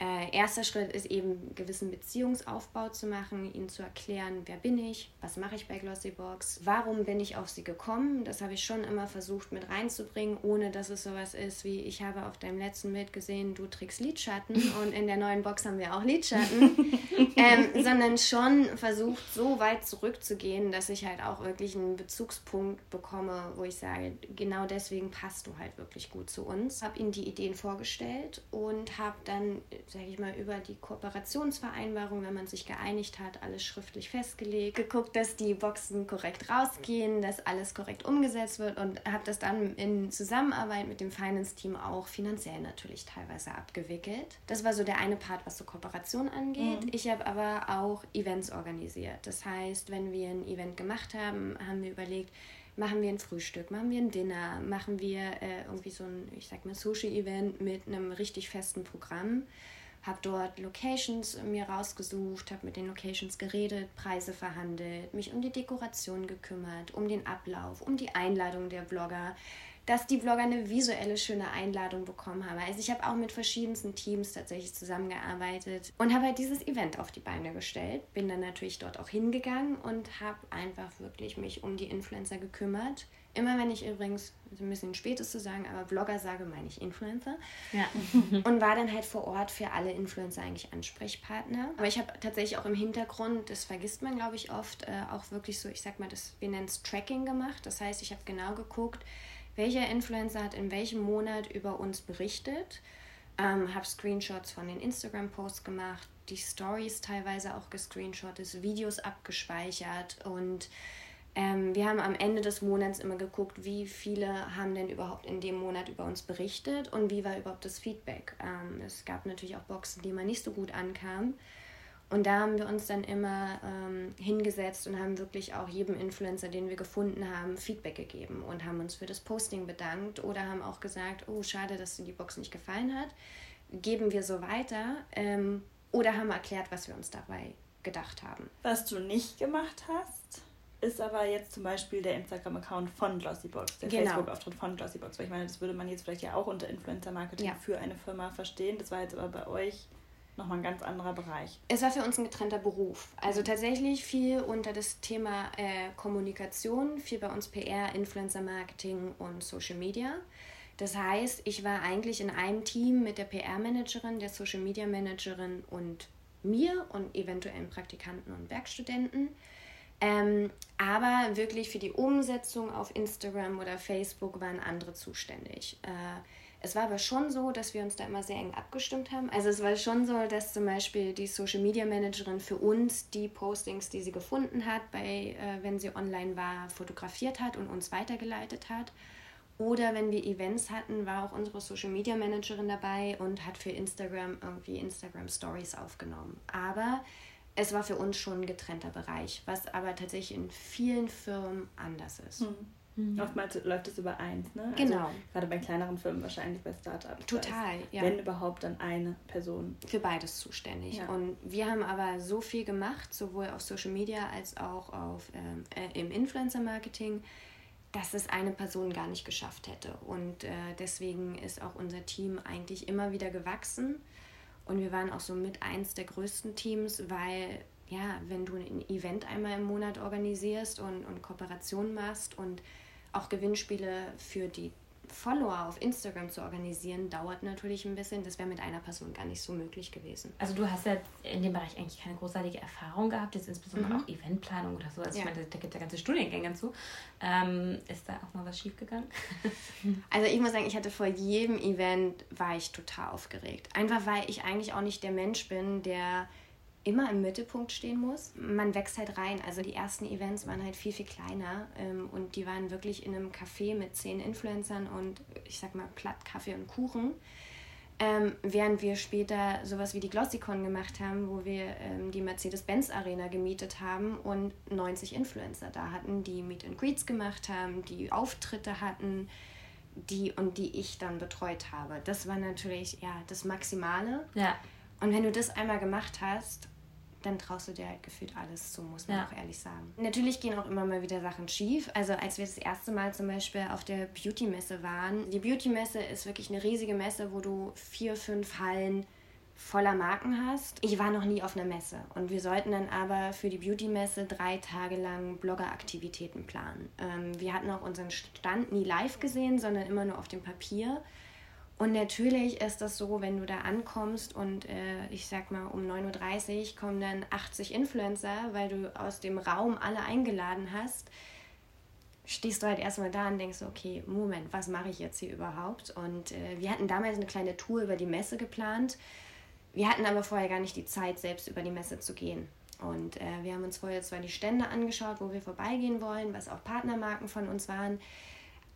Speaker 3: Äh, erster Schritt ist eben, gewissen Beziehungsaufbau zu machen, ihnen zu erklären, wer bin ich, was mache ich bei Glossybox, warum bin ich auf sie gekommen. Das habe ich schon immer versucht mit reinzubringen, ohne dass es sowas ist wie, ich habe auf deinem letzten Bild gesehen, du trägst Lidschatten und in der neuen Box haben wir auch Lidschatten, ähm, sondern schon versucht, so weit zurückzugehen, dass ich halt auch wirklich einen Bezugspunkt bekomme, wo ich sage, genau deswegen passt du halt wirklich gut zu uns. Habe ihnen die Ideen vorgestellt und habe dann sage ich mal, über die Kooperationsvereinbarung, wenn man sich geeinigt hat, alles schriftlich festgelegt, geguckt, dass die Boxen korrekt rausgehen, dass alles korrekt umgesetzt wird und habe das dann in Zusammenarbeit mit dem Finance-Team auch finanziell natürlich teilweise abgewickelt. Das war so der eine Part, was so Kooperation angeht. Mhm. Ich habe aber auch Events organisiert. Das heißt, wenn wir ein Event gemacht haben, haben wir überlegt, machen wir ein Frühstück, machen wir ein Dinner, machen wir äh, irgendwie so ein, ich sag mal, Sushi-Event mit einem richtig festen Programm habe dort Locations mir rausgesucht, habe mit den Locations geredet, Preise verhandelt, mich um die Dekoration gekümmert, um den Ablauf, um die Einladung der Blogger. Dass die Blogger eine visuelle schöne Einladung bekommen haben. Also ich habe auch mit verschiedensten Teams tatsächlich zusammengearbeitet und habe halt dieses Event auf die Beine gestellt. Bin dann natürlich dort auch hingegangen und habe einfach wirklich mich um die Influencer gekümmert. Immer wenn ich übrigens, ist ein bisschen spät ist zu sagen, aber Blogger sage, meine ich Influencer. Ja. und war dann halt vor Ort für alle Influencer eigentlich Ansprechpartner. Aber ich habe tatsächlich auch im Hintergrund, das vergisst man glaube ich oft, äh, auch wirklich so, ich sag mal, das, wir nennen es Tracking gemacht. Das heißt, ich habe genau geguckt, welcher Influencer hat in welchem Monat über uns berichtet. Ähm, habe Screenshots von den Instagram-Posts gemacht, die Stories teilweise auch gescreenshottet, Videos abgespeichert und ähm, wir haben am Ende des Monats immer geguckt, wie viele haben denn überhaupt in dem Monat über uns berichtet und wie war überhaupt das Feedback. Ähm, es gab natürlich auch Boxen, die mal nicht so gut ankamen. Und da haben wir uns dann immer ähm, hingesetzt und haben wirklich auch jedem Influencer, den wir gefunden haben, Feedback gegeben und haben uns für das Posting bedankt oder haben auch gesagt, oh, schade, dass dir die Box nicht gefallen hat. Geben wir so weiter ähm, oder haben erklärt, was wir uns dabei gedacht haben.
Speaker 2: Was du nicht gemacht hast, ist aber jetzt zum Beispiel der Instagram-Account von Glossybox, der genau. Facebook-Auftritt von Glossybox. Weil ich meine, das würde man jetzt vielleicht ja auch unter Influencer-Marketing ja. für eine Firma verstehen. Das war jetzt aber bei euch nochmal ein ganz anderer Bereich.
Speaker 3: Es war für uns ein getrennter Beruf. Also tatsächlich viel unter das Thema äh, Kommunikation, viel bei uns PR, Influencer Marketing und Social Media. Das heißt, ich war eigentlich in einem Team mit der PR-Managerin, der Social Media Managerin und mir und eventuellen Praktikanten und Werkstudenten. Ähm, aber wirklich für die Umsetzung auf Instagram oder Facebook waren andere zuständig. Äh, es war aber schon so, dass wir uns da immer sehr eng abgestimmt haben. Also es war schon so, dass zum Beispiel die Social Media Managerin für uns die Postings, die sie gefunden hat, bei, äh, wenn sie online war, fotografiert hat und uns weitergeleitet hat. Oder wenn wir Events hatten, war auch unsere Social Media Managerin dabei und hat für Instagram irgendwie Instagram Stories aufgenommen. Aber es war für uns schon ein getrennter Bereich, was aber tatsächlich in vielen Firmen anders ist.
Speaker 2: Hm. Mhm. Oftmals läuft es über eins, ne? Also genau. Also, gerade bei kleineren Firmen wahrscheinlich, bei Startups. Total, ja. Wenn überhaupt dann eine Person.
Speaker 3: Für beides zuständig. Ja. Und wir haben aber so viel gemacht, sowohl auf Social Media als auch auf, ähm, äh, im Influencer-Marketing, dass es eine Person gar nicht geschafft hätte. Und äh, deswegen ist auch unser Team eigentlich immer wieder gewachsen. Und wir waren auch so mit eins der größten Teams, weil ja, wenn du ein Event einmal im Monat organisierst und, und Kooperationen machst und auch Gewinnspiele für die Follower auf Instagram zu organisieren, dauert natürlich ein bisschen. Das wäre mit einer Person gar nicht so möglich gewesen.
Speaker 1: Also du hast ja in dem Bereich eigentlich keine großartige Erfahrung gehabt, jetzt insbesondere mhm. auch Eventplanung oder so. Also ja. ich meine, da gibt es ja ganze Studiengänge zu. Ähm, ist da auch mal was schiefgegangen?
Speaker 3: also ich muss sagen, ich hatte vor jedem Event, war ich total aufgeregt. Einfach weil ich eigentlich auch nicht der Mensch bin, der immer im Mittelpunkt stehen muss. Man wächst halt rein. Also die ersten Events waren halt viel, viel kleiner ähm, und die waren wirklich in einem Café mit zehn Influencern und ich sag mal platt Kaffee und Kuchen. Ähm, während wir später sowas wie die Glossicon gemacht haben, wo wir ähm, die Mercedes-Benz Arena gemietet haben und 90 Influencer da hatten, die Meet and Greets gemacht haben, die Auftritte hatten, die und die ich dann betreut habe. Das war natürlich ja das Maximale. Ja. Und wenn du das einmal gemacht hast, dann traust du dir halt gefühlt alles zu, muss man ja. auch ehrlich sagen. Natürlich gehen auch immer mal wieder Sachen schief. Also als wir das erste Mal zum Beispiel auf der Beauty-Messe waren. Die Beauty-Messe ist wirklich eine riesige Messe, wo du vier, fünf Hallen voller Marken hast. Ich war noch nie auf einer Messe und wir sollten dann aber für die Beauty-Messe drei Tage lang Blogger-Aktivitäten planen. Ähm, wir hatten auch unseren Stand nie live gesehen, sondern immer nur auf dem Papier. Und natürlich ist das so, wenn du da ankommst und äh, ich sag mal um 9.30 Uhr kommen dann 80 Influencer, weil du aus dem Raum alle eingeladen hast, stehst du halt erstmal da und denkst, okay, Moment, was mache ich jetzt hier überhaupt? Und äh, wir hatten damals eine kleine Tour über die Messe geplant. Wir hatten aber vorher gar nicht die Zeit, selbst über die Messe zu gehen. Und äh, wir haben uns vorher zwar die Stände angeschaut, wo wir vorbeigehen wollen, was auch Partnermarken von uns waren.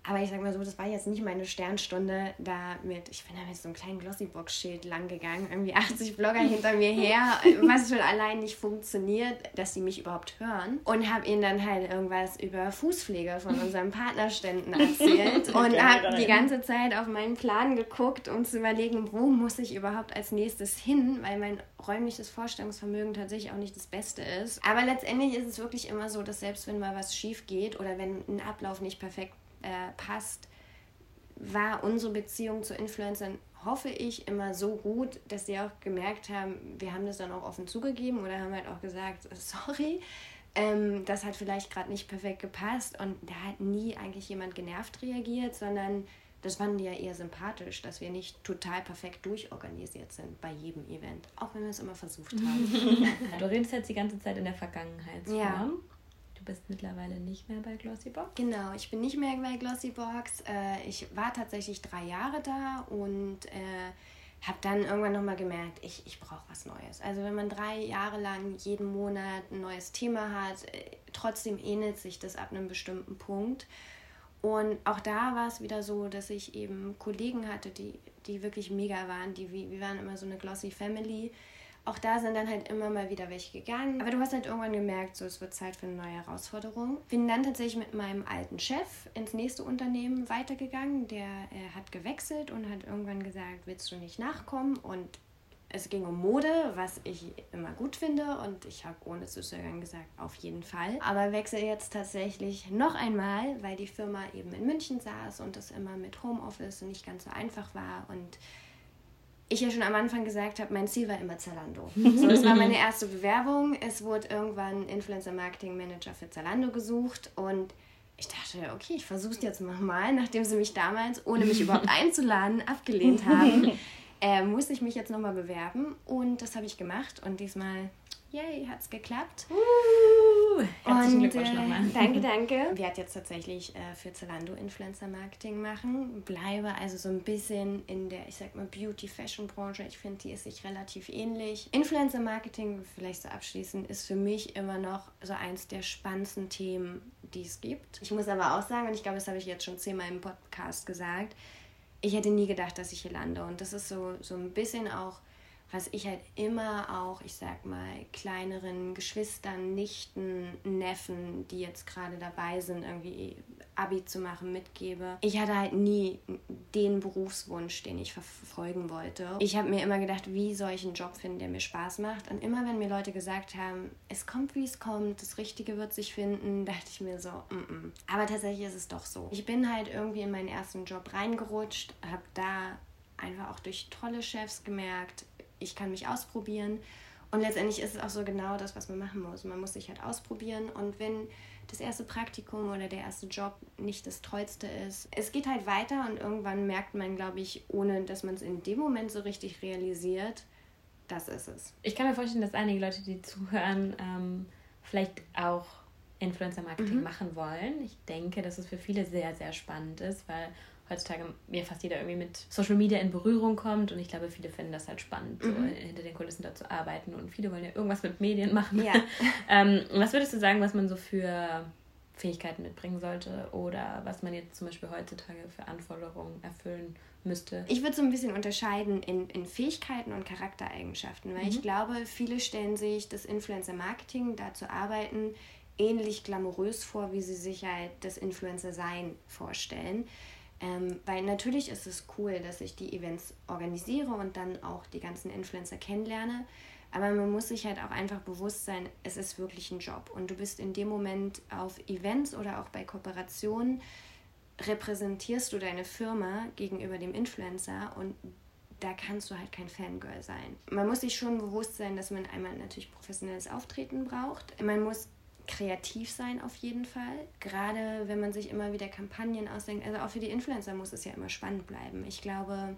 Speaker 3: Aber ich sag mal so, das war jetzt nicht meine Sternstunde da mit, ich bin da mit so einem kleinen Glossybox-Schild lang gegangen, irgendwie 80 Blogger hinter mir her, was schon allein nicht funktioniert, dass sie mich überhaupt hören. Und habe ihnen dann halt irgendwas über Fußpflege von unseren Partnerständen erzählt und habe die ganze Zeit auf meinen Plan geguckt, um zu überlegen, wo muss ich überhaupt als nächstes hin, weil mein räumliches Vorstellungsvermögen tatsächlich auch nicht das Beste ist. Aber letztendlich ist es wirklich immer so, dass selbst wenn mal was schief geht oder wenn ein Ablauf nicht perfekt äh, passt, war unsere Beziehung zu Influencern, hoffe ich, immer so gut, dass sie auch gemerkt haben, wir haben das dann auch offen zugegeben oder haben halt auch gesagt, sorry, ähm, das hat vielleicht gerade nicht perfekt gepasst und da hat nie eigentlich jemand genervt reagiert, sondern das fanden die ja eher sympathisch, dass wir nicht total perfekt durchorganisiert sind bei jedem Event, auch wenn wir es immer versucht haben.
Speaker 1: du redest jetzt die ganze Zeit in der Vergangenheit. Ja. Du bist mittlerweile nicht mehr bei Glossybox?
Speaker 3: Genau, ich bin nicht mehr bei Glossybox. Äh, ich war tatsächlich drei Jahre da und äh, habe dann irgendwann nochmal gemerkt, ich, ich brauche was Neues. Also wenn man drei Jahre lang jeden Monat ein neues Thema hat, äh, trotzdem ähnelt sich das ab einem bestimmten Punkt. Und auch da war es wieder so, dass ich eben Kollegen hatte, die, die wirklich mega waren. Die, wir waren immer so eine Glossy Family. Auch da sind dann halt immer mal wieder welche gegangen. Aber du hast halt irgendwann gemerkt, so es wird Zeit für eine neue Herausforderung. Bin dann tatsächlich mit meinem alten Chef ins nächste Unternehmen weitergegangen. Der äh, hat gewechselt und hat irgendwann gesagt, willst du nicht nachkommen? Und es ging um Mode, was ich immer gut finde und ich habe ohne zu zögern gesagt, auf jeden Fall. Aber wechsle jetzt tatsächlich noch einmal, weil die Firma eben in München saß und das immer mit Homeoffice nicht ganz so einfach war und ich ja schon am Anfang gesagt habe, mein Ziel war immer Zalando. So, das war meine erste Bewerbung. Es wurde irgendwann Influencer Marketing Manager für Zalando gesucht und ich dachte, okay, ich versuche es jetzt mal, nachdem sie mich damals, ohne mich überhaupt einzuladen, abgelehnt haben äh, musste ich mich jetzt nochmal bewerben und das habe ich gemacht und diesmal, yay, hat es geklappt. Uh, herzlichen Glückwunsch äh, nochmal. Danke, danke. Ich werde jetzt tatsächlich äh, für Zalando Influencer Marketing machen, bleibe also so ein bisschen in der, ich sag mal, Beauty-Fashion-Branche. Ich finde, die ist sich relativ ähnlich. Influencer Marketing, vielleicht so abschließend, ist für mich immer noch so eins der spannendsten Themen, die es gibt. Ich muss aber auch sagen, und ich glaube, das habe ich jetzt schon zehnmal im Podcast gesagt, ich hätte nie gedacht, dass ich hier lande. Und das ist so, so ein bisschen auch, was ich halt immer auch, ich sag mal, kleineren Geschwistern, Nichten, Neffen, die jetzt gerade dabei sind, irgendwie Abi zu machen, mitgebe. Ich hatte halt nie den Berufswunsch, den ich verfolgen wollte. Ich habe mir immer gedacht, wie soll ich einen Job finden, der mir Spaß macht? Und immer wenn mir Leute gesagt haben, es kommt, wie es kommt, das Richtige wird sich finden, dachte ich mir so, mm -mm. aber tatsächlich ist es doch so. Ich bin halt irgendwie in meinen ersten Job reingerutscht, habe da einfach auch durch tolle Chefs gemerkt, ich kann mich ausprobieren. Und letztendlich ist es auch so genau das, was man machen muss. Man muss sich halt ausprobieren. Und wenn das erste Praktikum oder der erste Job nicht das Tollste ist. Es geht halt weiter und irgendwann merkt man, glaube ich, ohne dass man es in dem Moment so richtig realisiert, das ist es.
Speaker 1: Ich kann mir vorstellen, dass einige Leute, die zuhören, ähm, vielleicht auch Influencer-Marketing mhm. machen wollen. Ich denke, dass es für viele sehr, sehr spannend ist, weil heutzutage mir fast jeder irgendwie mit Social Media in Berührung kommt und ich glaube, viele finden das halt spannend, mhm. so hinter den Kulissen da zu arbeiten und viele wollen ja irgendwas mit Medien machen. Ja. ähm, was würdest du sagen, was man so für Fähigkeiten mitbringen sollte oder was man jetzt zum Beispiel heutzutage für Anforderungen erfüllen müsste?
Speaker 3: Ich würde so ein bisschen unterscheiden in, in Fähigkeiten und Charaktereigenschaften, weil mhm. ich glaube, viele stellen sich das Influencer-Marketing, da zu arbeiten, ähnlich glamourös vor, wie sie sich halt das Influencer-Sein vorstellen. Ähm, weil natürlich ist es cool, dass ich die Events organisiere und dann auch die ganzen Influencer kennenlerne. Aber man muss sich halt auch einfach bewusst sein, es ist wirklich ein Job. Und du bist in dem Moment auf Events oder auch bei Kooperationen, repräsentierst du deine Firma gegenüber dem Influencer und da kannst du halt kein Fangirl sein. Man muss sich schon bewusst sein, dass man einmal natürlich professionelles Auftreten braucht. Man muss kreativ sein auf jeden Fall. Gerade wenn man sich immer wieder Kampagnen ausdenkt. Also auch für die Influencer muss es ja immer spannend bleiben. Ich glaube,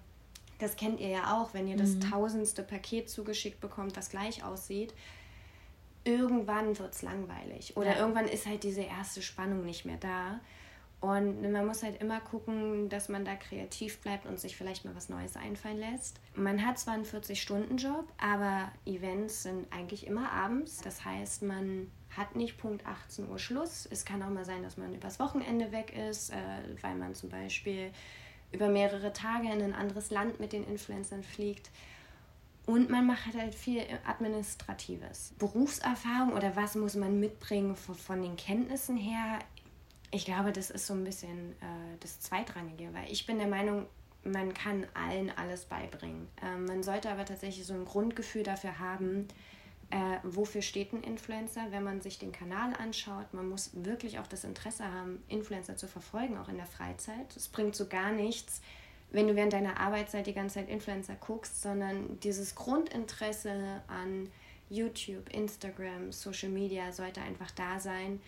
Speaker 3: das kennt ihr ja auch, wenn ihr das mhm. tausendste Paket zugeschickt bekommt, was gleich aussieht. Irgendwann wird es langweilig. Oder ja. irgendwann ist halt diese erste Spannung nicht mehr da. Und man muss halt immer gucken, dass man da kreativ bleibt und sich vielleicht mal was Neues einfallen lässt. Man hat zwar einen 40-Stunden-Job, aber Events sind eigentlich immer abends. Das heißt, man hat nicht Punkt 18 Uhr Schluss. Es kann auch mal sein, dass man übers Wochenende weg ist, äh, weil man zum Beispiel über mehrere Tage in ein anderes Land mit den Influencern fliegt. Und man macht halt viel Administratives. Berufserfahrung oder was muss man mitbringen von, von den Kenntnissen her? Ich glaube, das ist so ein bisschen äh, das Zweitrangige, weil ich bin der Meinung, man kann allen alles beibringen. Ähm, man sollte aber tatsächlich so ein Grundgefühl dafür haben, äh, wofür steht ein Influencer, wenn man sich den Kanal anschaut. Man muss wirklich auch das Interesse haben, Influencer zu verfolgen, auch in der Freizeit. Es bringt so gar nichts, wenn du während deiner Arbeitszeit die ganze Zeit Influencer guckst, sondern dieses Grundinteresse an YouTube, Instagram, Social Media sollte einfach da sein,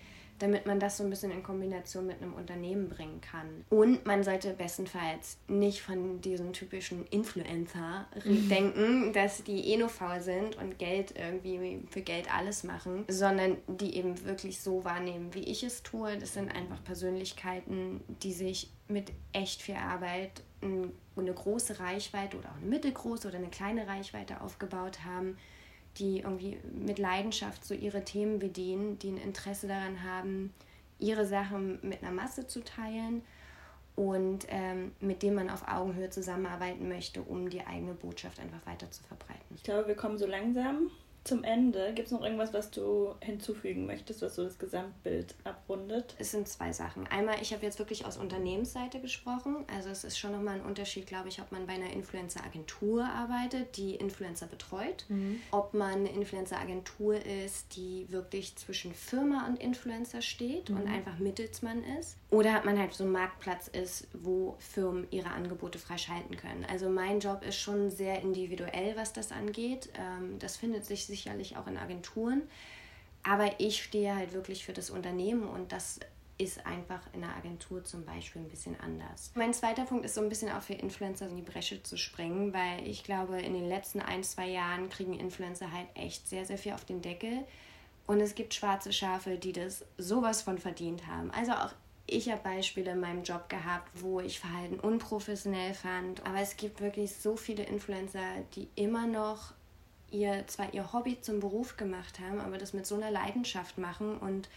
Speaker 3: damit man das so ein bisschen in Kombination mit einem Unternehmen bringen kann. Und man sollte bestenfalls nicht von diesen typischen Influencer mhm. denken, dass die eh nur faul sind und Geld irgendwie für Geld alles machen, sondern die eben wirklich so wahrnehmen, wie ich es tue. Das sind einfach Persönlichkeiten, die sich mit echt viel Arbeit eine große Reichweite oder auch eine mittelgroße oder eine kleine Reichweite aufgebaut haben die irgendwie mit Leidenschaft so ihre Themen bedienen, die ein Interesse daran haben, ihre Sachen mit einer Masse zu teilen und ähm, mit dem man auf Augenhöhe zusammenarbeiten möchte, um die eigene Botschaft einfach weiter zu verbreiten.
Speaker 2: Ich glaube, wir kommen so langsam zum Ende, gibt es noch irgendwas, was du hinzufügen möchtest, was so das Gesamtbild abrundet?
Speaker 3: Es sind zwei Sachen. Einmal, ich habe jetzt wirklich aus Unternehmensseite gesprochen. Also es ist schon nochmal ein Unterschied, glaube ich, ob man bei einer Influencer-Agentur arbeitet, die Influencer betreut, mhm. ob man eine Influencer-Agentur ist, die wirklich zwischen Firma und Influencer steht mhm. und einfach Mittelsmann ist. Oder ob man halt so ein Marktplatz ist, wo Firmen ihre Angebote freischalten können. Also mein Job ist schon sehr individuell, was das angeht. Ähm, das findet sich sicherlich auch in Agenturen. Aber ich stehe halt wirklich für das Unternehmen und das ist einfach in einer Agentur zum Beispiel ein bisschen anders. Mein zweiter Punkt ist so ein bisschen auch für Influencer in die Bresche zu springen, weil ich glaube, in den letzten ein, zwei Jahren kriegen Influencer halt echt sehr, sehr viel auf den Deckel. Und es gibt schwarze Schafe, die das sowas von verdient haben. Also auch ich habe Beispiele in meinem Job gehabt, wo ich Verhalten unprofessionell fand. Aber es gibt wirklich so viele Influencer, die immer noch ihr zwar ihr Hobby zum Beruf gemacht haben, aber das mit so einer Leidenschaft machen und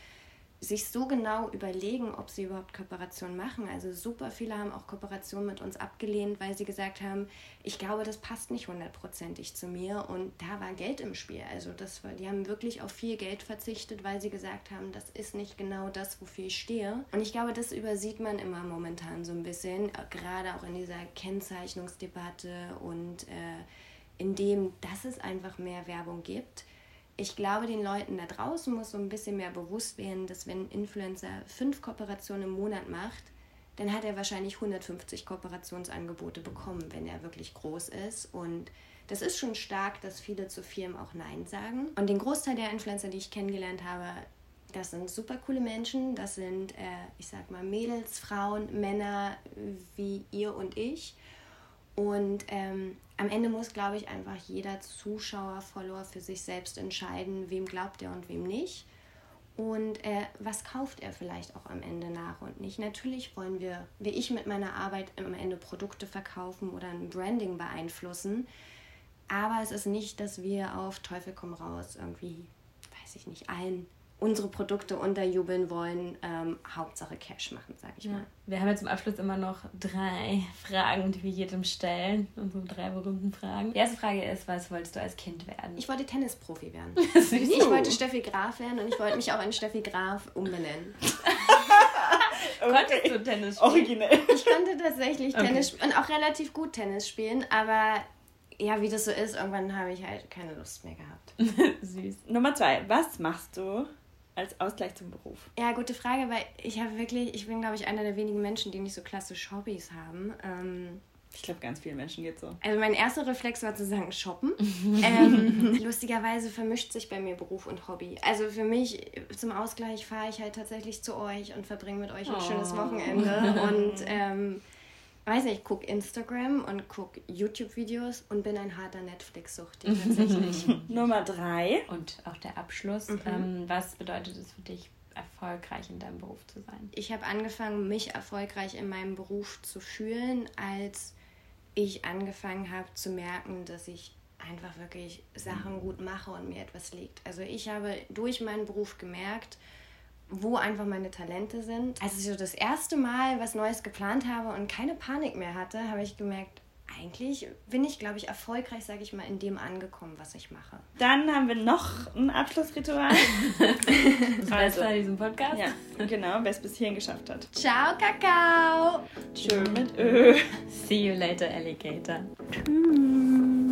Speaker 3: sich so genau überlegen, ob sie überhaupt Kooperationen machen. Also super viele haben auch Kooperationen mit uns abgelehnt, weil sie gesagt haben, ich glaube, das passt nicht hundertprozentig zu mir und da war Geld im Spiel. Also das war, die haben wirklich auf viel Geld verzichtet, weil sie gesagt haben, das ist nicht genau das, wofür ich stehe. Und ich glaube, das übersieht man immer momentan so ein bisschen, gerade auch in dieser Kennzeichnungsdebatte und äh, in dem, dass es einfach mehr Werbung gibt. Ich glaube, den Leuten da draußen muss so ein bisschen mehr bewusst werden, dass wenn ein Influencer fünf Kooperationen im Monat macht, dann hat er wahrscheinlich 150 Kooperationsangebote bekommen, wenn er wirklich groß ist. Und das ist schon stark, dass viele zu Firmen auch Nein sagen. Und den Großteil der Influencer, die ich kennengelernt habe, das sind super coole Menschen. Das sind, äh, ich sag mal, Mädels, Frauen, Männer wie ihr und ich. Und ähm, am Ende muss, glaube ich, einfach jeder Zuschauer, Follower für sich selbst entscheiden, wem glaubt er und wem nicht. Und äh, was kauft er vielleicht auch am Ende nach und nicht. Natürlich wollen wir, wie ich mit meiner Arbeit am Ende Produkte verkaufen oder ein Branding beeinflussen. Aber es ist nicht, dass wir auf Teufel komm raus irgendwie, weiß ich nicht, allen unsere Produkte unterjubeln wollen, ähm, Hauptsache Cash machen, sage ich ja. mal.
Speaker 1: Wir haben jetzt zum Abschluss immer noch drei Fragen, die wir jedem stellen. Unsere drei berühmten Fragen. Die erste Frage ist, was wolltest du als Kind werden?
Speaker 3: Ich wollte Tennisprofi werden. ich wollte Steffi Graf werden und ich wollte mich auch in Steffi Graf umbenennen.
Speaker 1: okay. Konntest du Tennis
Speaker 3: spielen? Originell. Ich konnte tatsächlich okay. Tennis und auch relativ gut Tennis spielen, aber ja, wie das so ist, irgendwann habe ich halt keine Lust mehr gehabt.
Speaker 2: Süß. Nummer zwei, was machst du, als Ausgleich zum Beruf?
Speaker 3: Ja, gute Frage, weil ich habe wirklich, ich bin, glaube ich, einer der wenigen Menschen, die nicht so klassisch Hobbys haben. Ähm,
Speaker 2: ich glaube, ganz vielen Menschen geht so.
Speaker 3: Also mein erster Reflex war zu sagen, shoppen. ähm, lustigerweise vermischt sich bei mir Beruf und Hobby. Also für mich zum Ausgleich fahre ich halt tatsächlich zu euch und verbringe mit euch ein oh. schönes Wochenende. Und ähm, weiß nicht, ich gucke Instagram und gucke YouTube-Videos und bin ein harter Netflix-Suchti tatsächlich.
Speaker 2: Nummer drei.
Speaker 1: Und auch der Abschluss. Mhm. Ähm, was bedeutet es für dich, erfolgreich in deinem Beruf zu sein?
Speaker 3: Ich habe angefangen, mich erfolgreich in meinem Beruf zu fühlen, als ich angefangen habe zu merken, dass ich einfach wirklich Sachen gut mache und mir etwas liegt. Also ich habe durch meinen Beruf gemerkt, wo einfach meine Talente sind. Als ich so das erste Mal was Neues geplant habe und keine Panik mehr hatte, habe ich gemerkt, eigentlich bin ich, glaube ich, erfolgreich, sage ich mal, in dem angekommen, was ich mache.
Speaker 2: Dann haben wir noch ein Abschlussritual.
Speaker 1: das also, bei diesem Podcast.
Speaker 2: Ja, genau, wer es bis hierhin geschafft hat.
Speaker 3: Ciao, Kakao.
Speaker 2: Tschö mit Ö.
Speaker 1: See you later, Alligator.
Speaker 2: Tschüss.